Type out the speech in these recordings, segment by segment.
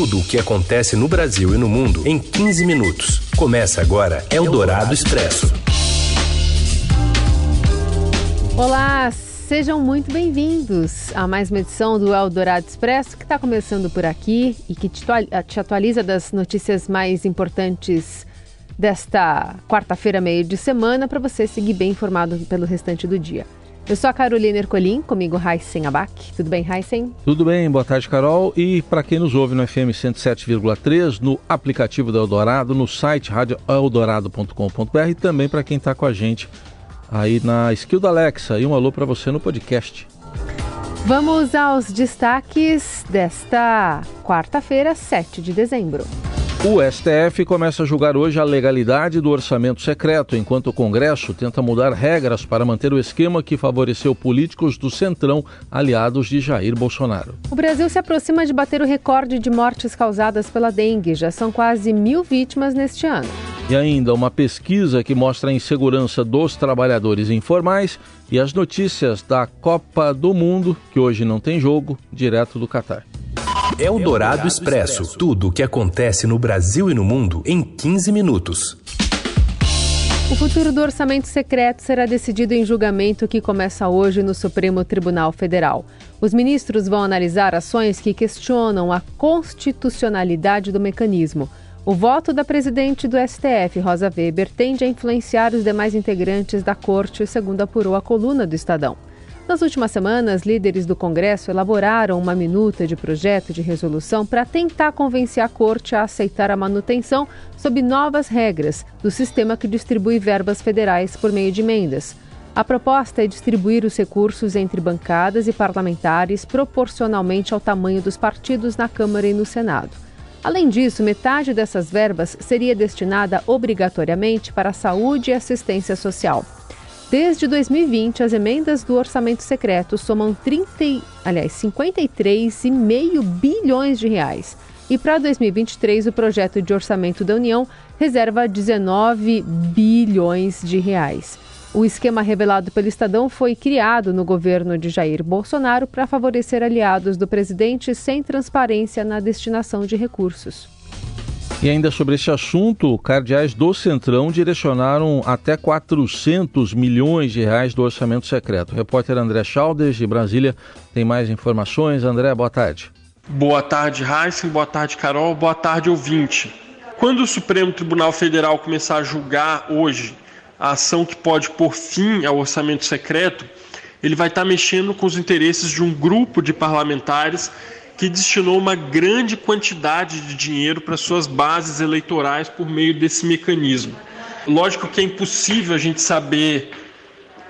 Tudo o que acontece no Brasil e no mundo em 15 minutos. Começa agora Eldorado Expresso. Olá, sejam muito bem-vindos a mais uma edição do Eldorado Expresso que está começando por aqui e que te atualiza das notícias mais importantes desta quarta-feira, meio de semana, para você seguir bem informado pelo restante do dia. Eu sou a Carolina Ercolim, comigo Raíssen Abac. Tudo bem, Raíssen? Tudo bem, boa tarde, Carol. E para quem nos ouve no FM 107,3, no aplicativo da Eldorado, no site radioeldorado.com.br e também para quem está com a gente aí na skill da Alexa. E um alô para você no podcast. Vamos aos destaques desta quarta-feira, 7 de dezembro. O STF começa a julgar hoje a legalidade do orçamento secreto, enquanto o Congresso tenta mudar regras para manter o esquema que favoreceu políticos do Centrão, aliados de Jair Bolsonaro. O Brasil se aproxima de bater o recorde de mortes causadas pela dengue. Já são quase mil vítimas neste ano. E ainda uma pesquisa que mostra a insegurança dos trabalhadores informais e as notícias da Copa do Mundo, que hoje não tem jogo, direto do Catar. É o Dourado Expresso. Tudo o que acontece no Brasil e no mundo em 15 minutos. O futuro do orçamento secreto será decidido em julgamento que começa hoje no Supremo Tribunal Federal. Os ministros vão analisar ações que questionam a constitucionalidade do mecanismo. O voto da presidente do STF, Rosa Weber, tende a influenciar os demais integrantes da corte, segundo apurou a coluna do Estadão. Nas últimas semanas, líderes do Congresso elaboraram uma minuta de projeto de resolução para tentar convencer a Corte a aceitar a manutenção sob novas regras do sistema que distribui verbas federais por meio de emendas. A proposta é distribuir os recursos entre bancadas e parlamentares proporcionalmente ao tamanho dos partidos na Câmara e no Senado. Além disso, metade dessas verbas seria destinada obrigatoriamente para a saúde e assistência social. Desde 2020, as emendas do orçamento secreto somam 30, aliás, 53,5 bilhões de reais. E para 2023, o projeto de orçamento da União reserva 19 bilhões de reais. O esquema revelado pelo Estadão foi criado no governo de Jair Bolsonaro para favorecer aliados do presidente sem transparência na destinação de recursos. E ainda sobre esse assunto, cardeais do Centrão direcionaram até 400 milhões de reais do orçamento secreto. O repórter André Chaldes, de Brasília, tem mais informações. André, boa tarde. Boa tarde, Heisen. Boa tarde, Carol. Boa tarde, ouvinte. Quando o Supremo Tribunal Federal começar a julgar hoje a ação que pode pôr fim ao orçamento secreto, ele vai estar mexendo com os interesses de um grupo de parlamentares que destinou uma grande quantidade de dinheiro para suas bases eleitorais por meio desse mecanismo. Lógico que é impossível a gente saber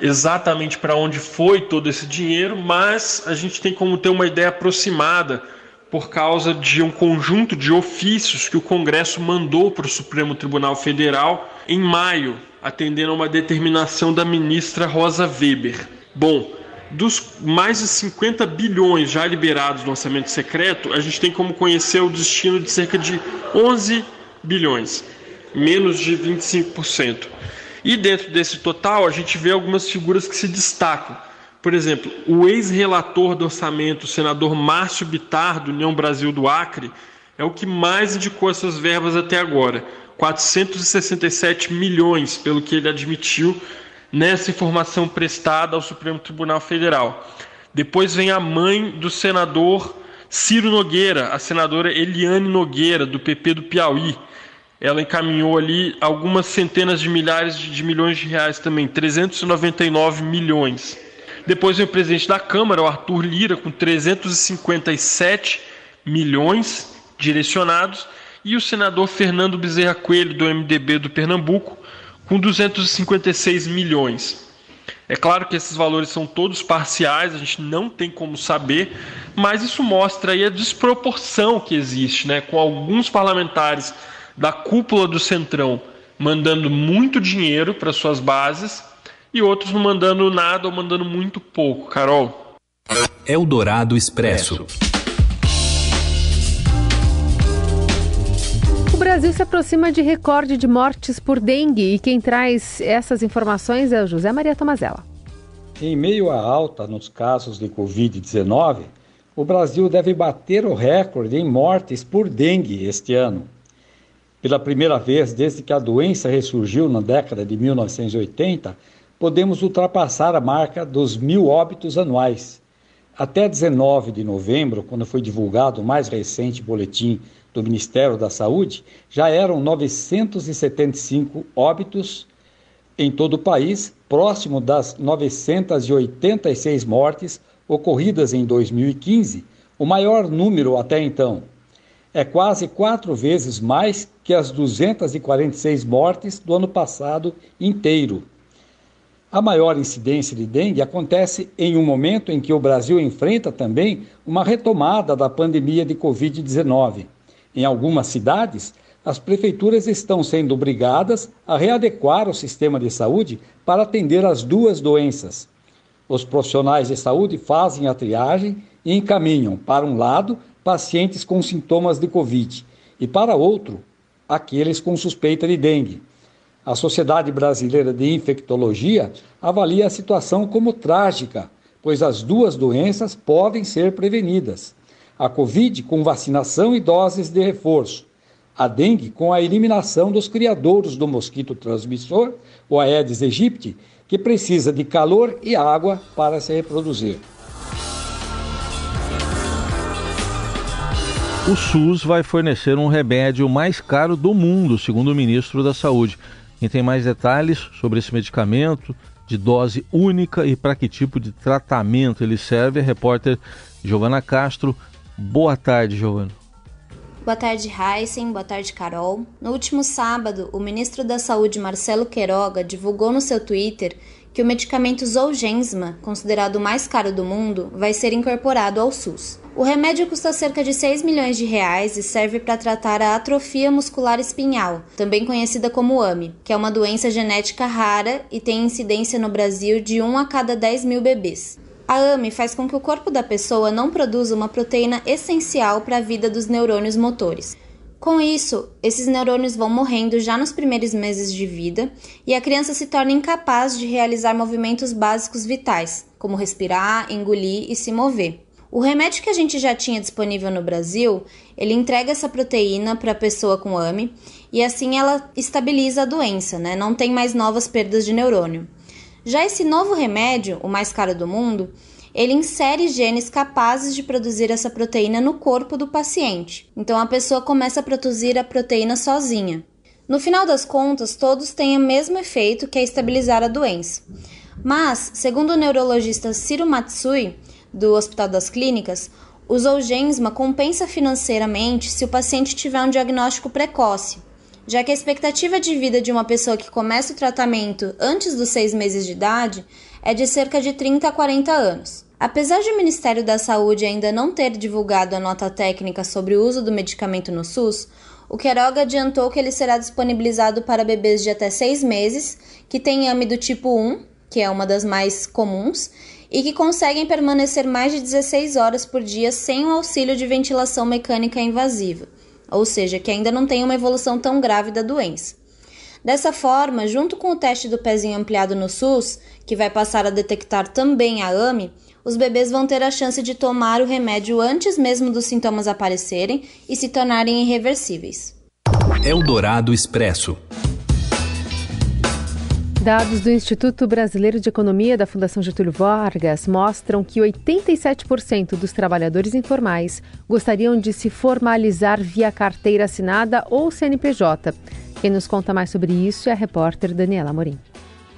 exatamente para onde foi todo esse dinheiro, mas a gente tem como ter uma ideia aproximada por causa de um conjunto de ofícios que o Congresso mandou para o Supremo Tribunal Federal em maio, atendendo a uma determinação da ministra Rosa Weber. Bom, dos mais de 50 bilhões já liberados no orçamento secreto, a gente tem como conhecer o destino de cerca de 11 bilhões, menos de 25%. E dentro desse total, a gente vê algumas figuras que se destacam. Por exemplo, o ex-relator do orçamento, o senador Márcio Bitar, do União Brasil do Acre, é o que mais indicou essas verbas até agora. 467 milhões, pelo que ele admitiu nessa informação prestada ao Supremo Tribunal Federal. Depois vem a mãe do senador Ciro Nogueira, a senadora Eliane Nogueira, do PP do Piauí. Ela encaminhou ali algumas centenas de milhares de milhões de reais também, 399 milhões. Depois vem o presidente da Câmara, o Arthur Lira, com 357 milhões direcionados, e o senador Fernando Bezerra Coelho, do MDB do Pernambuco, com 256 milhões. É claro que esses valores são todos parciais, a gente não tem como saber, mas isso mostra aí a desproporção que existe, né, com alguns parlamentares da cúpula do Centrão mandando muito dinheiro para suas bases e outros não mandando nada ou mandando muito pouco, Carol. Eldorado Expresso. Brasil se aproxima de recorde de mortes por dengue e quem traz essas informações é o José Maria Tomazella. Em meio à alta nos casos de Covid-19, o Brasil deve bater o recorde em mortes por dengue este ano. Pela primeira vez desde que a doença ressurgiu na década de 1980, podemos ultrapassar a marca dos mil óbitos anuais. Até 19 de novembro, quando foi divulgado o mais recente boletim do Ministério da Saúde, já eram 975 óbitos em todo o país, próximo das 986 mortes ocorridas em 2015, o maior número até então. É quase quatro vezes mais que as 246 mortes do ano passado inteiro. A maior incidência de dengue acontece em um momento em que o Brasil enfrenta também uma retomada da pandemia de Covid-19. Em algumas cidades, as prefeituras estão sendo obrigadas a readequar o sistema de saúde para atender as duas doenças. Os profissionais de saúde fazem a triagem e encaminham, para um lado, pacientes com sintomas de Covid e, para outro, aqueles com suspeita de dengue. A Sociedade Brasileira de Infectologia avalia a situação como trágica, pois as duas doenças podem ser prevenidas. A Covid com vacinação e doses de reforço. A dengue com a eliminação dos criadouros do mosquito transmissor, o Aedes aegypti, que precisa de calor e água para se reproduzir. O SUS vai fornecer um remédio mais caro do mundo, segundo o ministro da Saúde. Quem tem mais detalhes sobre esse medicamento de dose única e para que tipo de tratamento ele serve é a repórter Giovana Castro. Boa tarde, Giovana. Boa tarde, Heisen. Boa tarde, Carol. No último sábado, o ministro da Saúde, Marcelo Queiroga, divulgou no seu Twitter que o medicamento Zolgensma, considerado o mais caro do mundo, vai ser incorporado ao SUS. O remédio custa cerca de 6 milhões de reais e serve para tratar a atrofia muscular espinhal, também conhecida como AME, que é uma doença genética rara e tem incidência no Brasil de 1 a cada 10 mil bebês. A AME faz com que o corpo da pessoa não produza uma proteína essencial para a vida dos neurônios motores. Com isso, esses neurônios vão morrendo já nos primeiros meses de vida e a criança se torna incapaz de realizar movimentos básicos vitais, como respirar, engolir e se mover. O remédio que a gente já tinha disponível no Brasil, ele entrega essa proteína para a pessoa com AME e assim ela estabiliza a doença, né? Não tem mais novas perdas de neurônio. Já esse novo remédio, o mais caro do mundo, ele insere genes capazes de produzir essa proteína no corpo do paciente. Então a pessoa começa a produzir a proteína sozinha. No final das contas, todos têm o mesmo efeito que é estabilizar a doença. Mas, segundo o neurologista Ciro Matsui, do Hospital das Clínicas, o Zolgensma compensa financeiramente se o paciente tiver um diagnóstico precoce, já que a expectativa de vida de uma pessoa que começa o tratamento antes dos seis meses de idade é de cerca de 30 a 40 anos. Apesar de o Ministério da Saúde ainda não ter divulgado a nota técnica sobre o uso do medicamento no SUS, o Queiroga adiantou que ele será disponibilizado para bebês de até 6 meses que têm AME do tipo 1, que é uma das mais comuns, e que conseguem permanecer mais de 16 horas por dia sem o auxílio de ventilação mecânica invasiva, ou seja, que ainda não tem uma evolução tão grave da doença. Dessa forma, junto com o teste do pezinho ampliado no SUS, que vai passar a detectar também a AME, os bebês vão ter a chance de tomar o remédio antes mesmo dos sintomas aparecerem e se tornarem irreversíveis. Eldorado Expresso. Dados do Instituto Brasileiro de Economia da Fundação Getúlio Vargas mostram que 87% dos trabalhadores informais gostariam de se formalizar via carteira assinada ou CNPJ. Quem nos conta mais sobre isso é a repórter Daniela Morim.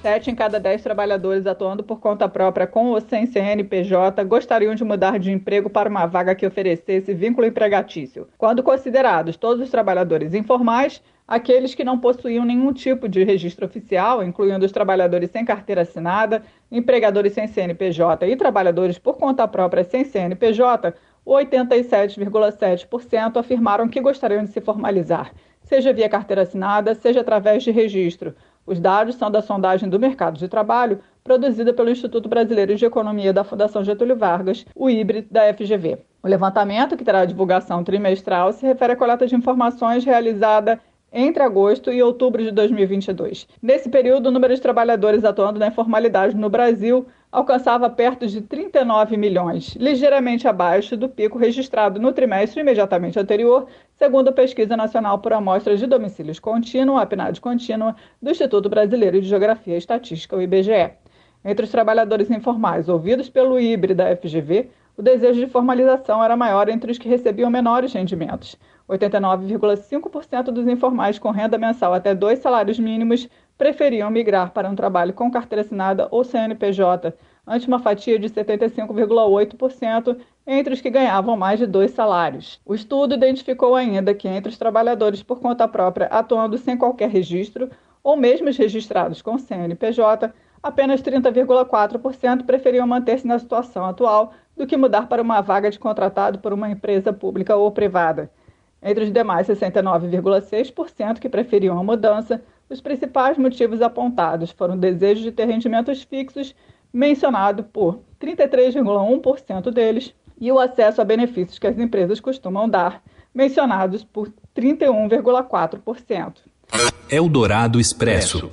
Sete em cada dez trabalhadores atuando por conta própria com ou sem CNPJ gostariam de mudar de emprego para uma vaga que oferecesse vínculo empregatício. Quando considerados todos os trabalhadores informais, aqueles que não possuíam nenhum tipo de registro oficial, incluindo os trabalhadores sem carteira assinada, empregadores sem CNPJ e trabalhadores por conta própria sem CNPJ, 87,7% afirmaram que gostariam de se formalizar seja via carteira assinada, seja através de registro. Os dados são da sondagem do mercado de trabalho, produzida pelo Instituto Brasileiro de Economia da Fundação Getúlio Vargas, o IBRE da FGV. O levantamento, que terá divulgação trimestral, se refere à coleta de informações realizada entre agosto e outubro de 2022. Nesse período, o número de trabalhadores atuando na informalidade no Brasil alcançava perto de 39 milhões, ligeiramente abaixo do pico registrado no trimestre imediatamente anterior, segundo a Pesquisa Nacional por Amostras de Domicílios Contínuo, a PNAD contínua, do Instituto Brasileiro de Geografia e Estatística, o IBGE. Entre os trabalhadores informais ouvidos pelo IBRE da FGV, o desejo de formalização era maior entre os que recebiam menores rendimentos. 89,5% dos informais com renda mensal até dois salários mínimos preferiam migrar para um trabalho com carteira assinada ou CNPJ, ante uma fatia de 75,8% entre os que ganhavam mais de dois salários. O estudo identificou ainda que entre os trabalhadores por conta própria atuando sem qualquer registro, ou mesmo os registrados com CNPJ, apenas 30,4% preferiam manter-se na situação atual do que mudar para uma vaga de contratado por uma empresa pública ou privada. Entre os demais 69,6% que preferiam a mudança, os principais motivos apontados foram o desejo de ter rendimentos fixos, mencionado por 33,1% deles, e o acesso a benefícios que as empresas costumam dar, mencionados por 31,4%. Eldorado Expresso.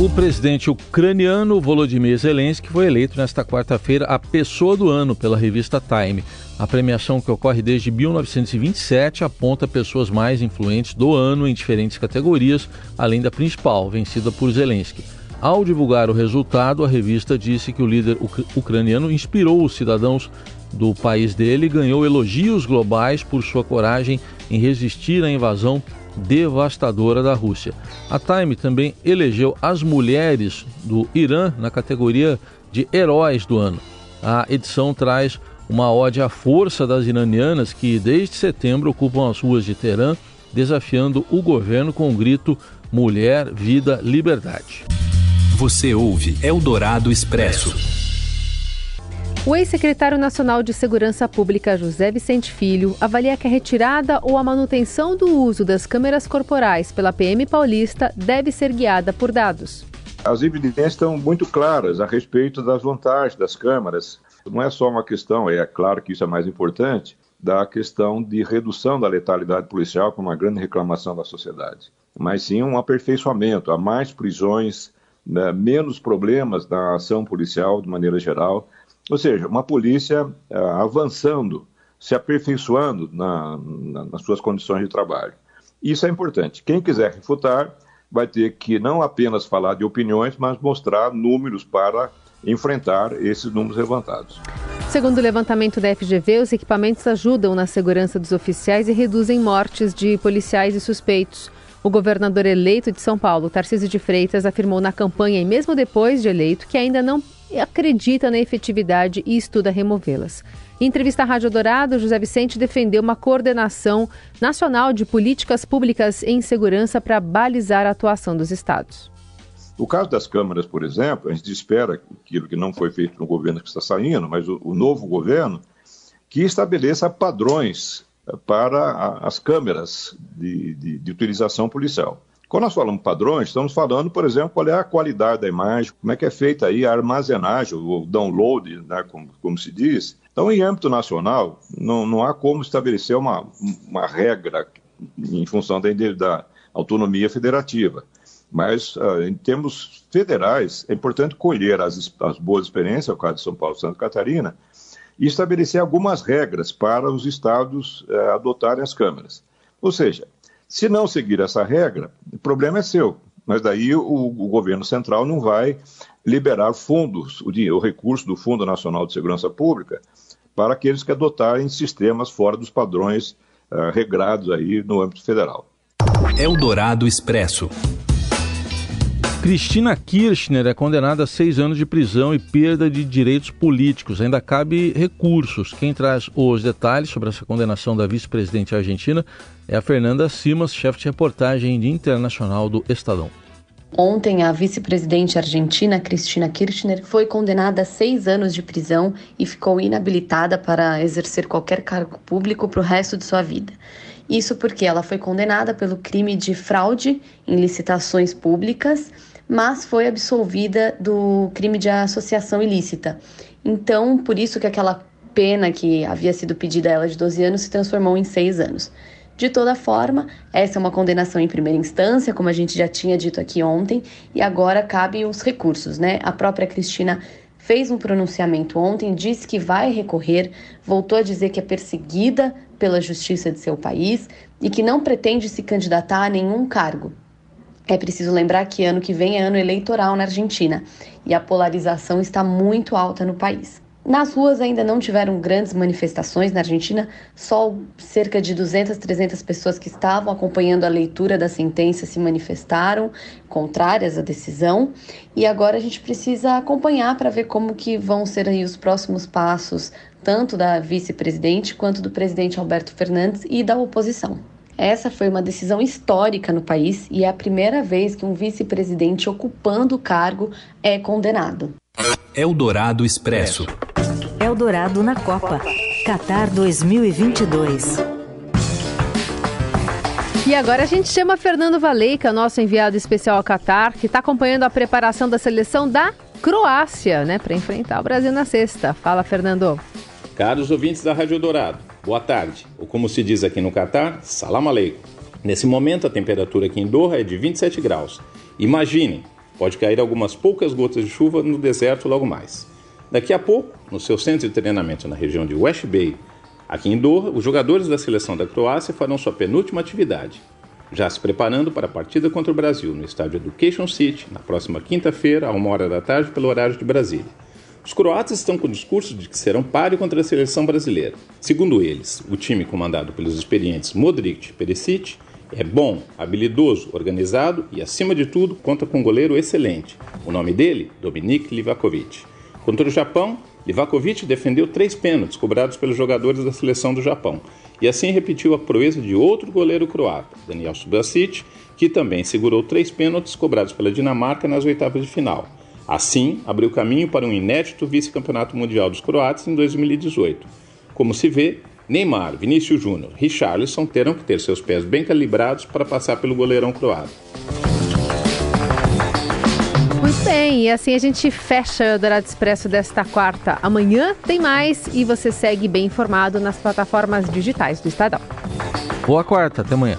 O presidente ucraniano Volodymyr Zelensky foi eleito nesta quarta-feira a Pessoa do Ano pela revista Time. A premiação, que ocorre desde 1927, aponta pessoas mais influentes do ano em diferentes categorias, além da principal, vencida por Zelensky. Ao divulgar o resultado, a revista disse que o líder uc ucraniano inspirou os cidadãos do país dele e ganhou elogios globais por sua coragem em resistir à invasão devastadora da Rússia. A Time também elegeu as mulheres do Irã na categoria de heróis do ano. A edição traz uma ode à força das iranianas que desde setembro ocupam as ruas de Teherã, desafiando o governo com o grito Mulher, Vida, Liberdade. Você ouve Eldorado Expresso. O ex-secretário nacional de Segurança Pública, José Vicente Filho, avalia que a retirada ou a manutenção do uso das câmeras corporais pela PM paulista deve ser guiada por dados. As evidências estão muito claras a respeito das vantagens das câmeras. Não é só uma questão, é claro que isso é mais importante, da questão de redução da letalidade policial, que é uma grande reclamação da sociedade, mas sim um aperfeiçoamento, há mais prisões, né, menos problemas na ação policial de maneira geral ou seja, uma polícia uh, avançando, se aperfeiçoando na, na, nas suas condições de trabalho. Isso é importante. Quem quiser refutar vai ter que não apenas falar de opiniões, mas mostrar números para enfrentar esses números levantados. Segundo o levantamento da FGV, os equipamentos ajudam na segurança dos oficiais e reduzem mortes de policiais e suspeitos. O governador eleito de São Paulo, Tarcísio de Freitas, afirmou na campanha e mesmo depois de eleito que ainda não acredita na efetividade e estuda removê-las. Em entrevista à Rádio Dourado, José Vicente defendeu uma coordenação nacional de políticas públicas em segurança para balizar a atuação dos estados. No caso das câmaras, por exemplo, a gente espera aquilo que não foi feito no governo que está saindo, mas o, o novo governo, que estabeleça padrões para as câmeras de, de, de utilização policial. Quando nós falamos padrões, estamos falando, por exemplo, qual é a qualidade da imagem, como é que é feita aí a armazenagem, o download, né, como, como se diz. Então, em âmbito nacional, não, não há como estabelecer uma, uma regra em função da, da autonomia federativa. Mas, uh, em termos federais, é importante colher as, as boas experiências, é o caso de São Paulo e Santa Catarina, e estabelecer algumas regras para os estados uh, adotarem as câmeras. Ou seja, se não seguir essa regra, o problema é seu. Mas daí o, o governo central não vai liberar fundos, o, dinheiro, o recurso do Fundo Nacional de Segurança Pública, para aqueles que adotarem sistemas fora dos padrões uh, regrados aí no âmbito federal. Eldorado Expresso. Cristina Kirchner é condenada a seis anos de prisão e perda de direitos políticos. Ainda cabe recursos. Quem traz os detalhes sobre essa condenação da vice-presidente argentina é a Fernanda Simas, chefe de reportagem de internacional do Estadão. Ontem, a vice-presidente argentina Cristina Kirchner foi condenada a seis anos de prisão e ficou inabilitada para exercer qualquer cargo público para o resto de sua vida. Isso porque ela foi condenada pelo crime de fraude em licitações públicas, mas foi absolvida do crime de associação ilícita. Então, por isso que aquela pena que havia sido pedida a ela de 12 anos se transformou em 6 anos. De toda forma, essa é uma condenação em primeira instância, como a gente já tinha dito aqui ontem, e agora cabem os recursos, né? A própria Cristina fez um pronunciamento ontem, disse que vai recorrer, voltou a dizer que é perseguida pela justiça de seu país e que não pretende se candidatar a nenhum cargo. É preciso lembrar que ano que vem é ano eleitoral na Argentina e a polarização está muito alta no país. Nas ruas ainda não tiveram grandes manifestações na Argentina, só cerca de 200, 300 pessoas que estavam acompanhando a leitura da sentença se manifestaram contrárias à decisão, e agora a gente precisa acompanhar para ver como que vão ser aí os próximos passos, tanto da vice-presidente quanto do presidente Alberto Fernandes e da oposição. Essa foi uma decisão histórica no país e é a primeira vez que um vice-presidente ocupando o cargo é condenado. Eldorado Expresso. Eldorado na Copa. Qatar 2022. E agora a gente chama Fernando Valeica, nosso enviado especial ao Qatar, que está acompanhando a preparação da seleção da Croácia, né, para enfrentar o Brasil na sexta. Fala, Fernando. Caros ouvintes da Rádio Dourado, boa tarde. Ou como se diz aqui no Catar, salam aleikum. Nesse momento, a temperatura aqui em Doha é de 27 graus. Imaginem, pode cair algumas poucas gotas de chuva no deserto logo mais. Daqui a pouco, no seu centro de treinamento na região de West Bay, aqui em Doha, os jogadores da seleção da Croácia farão sua penúltima atividade, já se preparando para a partida contra o Brasil no estádio Education City, na próxima quinta-feira, a uma hora da tarde, pelo horário de Brasília. Os croatas estão com o discurso de que serão páreo contra a seleção brasileira. Segundo eles, o time comandado pelos experientes Modric e Perisic é bom, habilidoso, organizado e, acima de tudo, conta com um goleiro excelente. O nome dele, Dominik Livakovic. Contra o Japão, Livakovic defendeu três pênaltis cobrados pelos jogadores da seleção do Japão e assim repetiu a proeza de outro goleiro croata, Daniel Subasic, que também segurou três pênaltis cobrados pela Dinamarca nas oitavas de final. Assim, abriu caminho para um inédito vice-campeonato mundial dos croatas em 2018. Como se vê, Neymar, Vinícius Júnior e Richarlison terão que ter seus pés bem calibrados para passar pelo goleirão croata. Muito bem, e assim a gente fecha o Dourado Expresso desta quarta. Amanhã tem mais e você segue bem informado nas plataformas digitais do Estadão. Boa quarta, até amanhã.